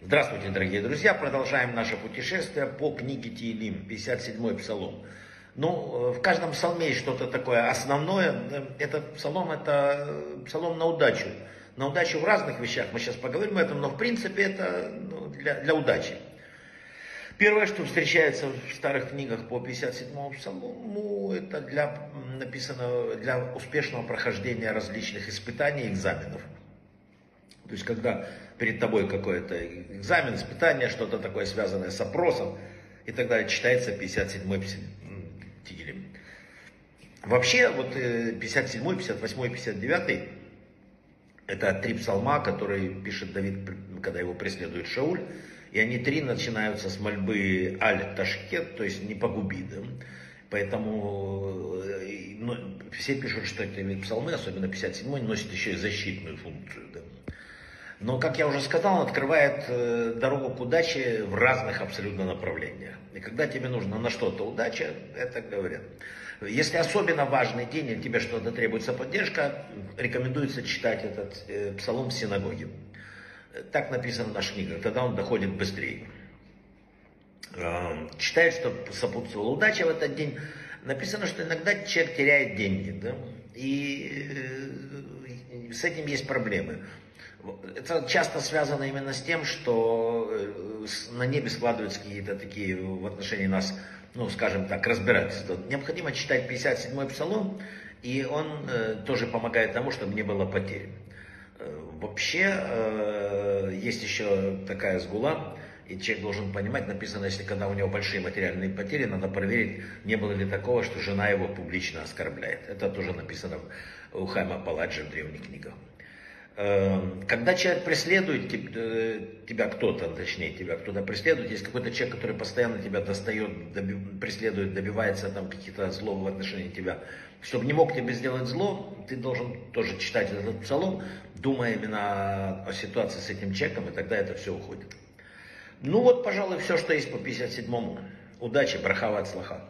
Здравствуйте, дорогие друзья! Продолжаем наше путешествие по книге Тиилим, 57-й псалом. Ну, в каждом псалме есть что-то такое основное. Этот псалом, это псалом на удачу. На удачу в разных вещах, мы сейчас поговорим об этом, но в принципе это ну, для, для удачи. Первое, что встречается в старых книгах по 57-му псалму, это для, написано для успешного прохождения различных испытаний экзаменов. То есть, когда перед тобой какой-то экзамен, испытание, что-то такое связанное с опросом и так далее, читается 57-й Тигелем. Вообще, вот 57-й, 58-й, 59-й, это три псалма, которые пишет Давид, когда его преследует Шауль. И они три начинаются с мольбы Аль-Ташкет, то есть не погуби. Да? Поэтому э, ну, все пишут, что эти псалмы, особенно 57-й, носят еще и защитную функцию. Да? Но, как я уже сказал, он открывает э, дорогу к удаче в разных абсолютно направлениях. И когда тебе нужно на что-то удача, это говорят. Если особенно важный день, или тебе что-то требуется поддержка, рекомендуется читать этот э, псалом в синагоге. Так написано в наших книгах, тогда он доходит быстрее. Читает, что сопутствовала удача в этот день. Написано, что иногда человек теряет деньги, да? и э, с этим есть проблемы. Это часто связано именно с тем, что э, на небе складываются какие-то такие в отношении нас, ну, скажем так, разбирательства. Необходимо читать 57-й псалом, и он э, тоже помогает тому, чтобы не было потерь. Э, вообще, э, есть еще такая сгула, и человек должен понимать, написано, если когда у него большие материальные потери, надо проверить, не было ли такого, что жена его публично оскорбляет. Это тоже написано у Хайма Паладжи в древних книгах. Эм, когда человек преследует э, тебя, кто-то, точнее тебя кто-то преследует, есть какой-то человек, который постоянно тебя достает, доби, преследует, добивается там каких-то злов в отношении тебя, чтобы не мог тебе сделать зло, ты должен тоже читать этот псалом, думая именно о ситуации с этим человеком, и тогда это все уходит. Ну вот, пожалуй, все, что есть по 57-му. Удачи, брахават слаха.